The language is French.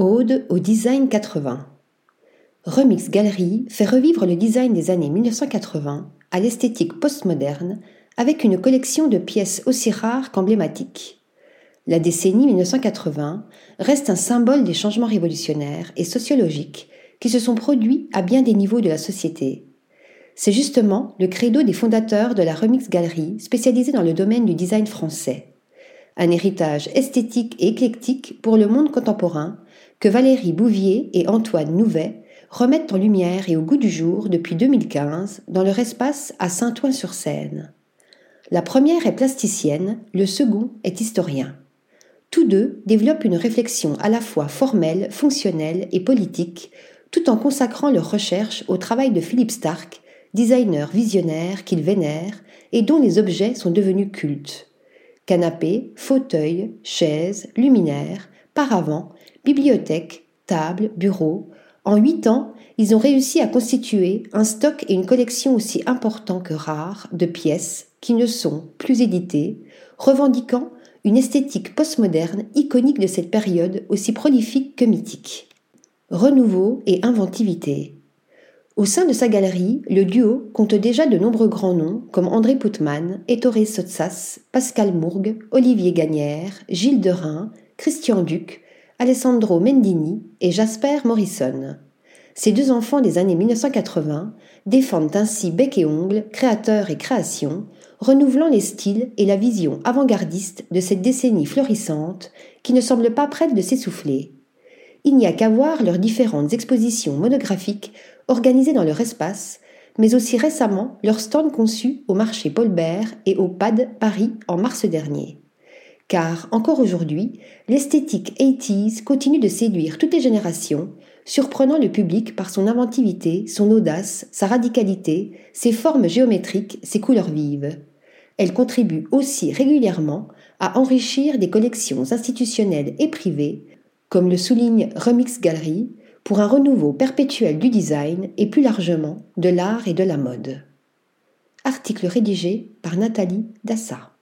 Ode au design 80. Remix Galerie fait revivre le design des années 1980 à l'esthétique postmoderne avec une collection de pièces aussi rares qu'emblématiques. La décennie 1980 reste un symbole des changements révolutionnaires et sociologiques qui se sont produits à bien des niveaux de la société. C'est justement le credo des fondateurs de la Remix Galerie spécialisée dans le domaine du design français. Un héritage esthétique et éclectique pour le monde contemporain que Valérie Bouvier et Antoine Nouvet remettent en lumière et au goût du jour depuis 2015 dans leur espace à Saint-Ouen-sur-Seine. La première est plasticienne, le second est historien. Tous deux développent une réflexion à la fois formelle, fonctionnelle et politique, tout en consacrant leurs recherches au travail de Philippe Stark, designer visionnaire qu'ils vénèrent et dont les objets sont devenus cultes. Canapés, fauteuils, chaises, luminaires, paravents, bibliothèques, tables, bureaux. En huit ans, ils ont réussi à constituer un stock et une collection aussi importants que rares de pièces qui ne sont plus éditées, revendiquant une esthétique postmoderne iconique de cette période aussi prolifique que mythique. Renouveau et inventivité. Au sein de sa galerie, le duo compte déjà de nombreux grands noms comme André Putman, Ettore Sotsas, Pascal Mourgue, Olivier Gagnère, Gilles Derain, Christian Duc, Alessandro Mendini et Jasper Morrison. Ces deux enfants des années 1980 défendent ainsi bec et ongle, créateurs et créations, renouvelant les styles et la vision avant-gardiste de cette décennie florissante qui ne semble pas prête de s'essouffler. Il n'y a qu'à voir leurs différentes expositions monographiques organisées dans leur espace, mais aussi récemment leur stand conçu au marché Paul Bert et au PAD Paris en mars dernier car encore aujourd'hui, l'esthétique 80s continue de séduire toutes les générations, surprenant le public par son inventivité, son audace, sa radicalité, ses formes géométriques, ses couleurs vives. Elle contribue aussi régulièrement à enrichir des collections institutionnelles et privées, comme le souligne Remix Gallery, pour un renouveau perpétuel du design et plus largement de l'art et de la mode. Article rédigé par Nathalie Dassa.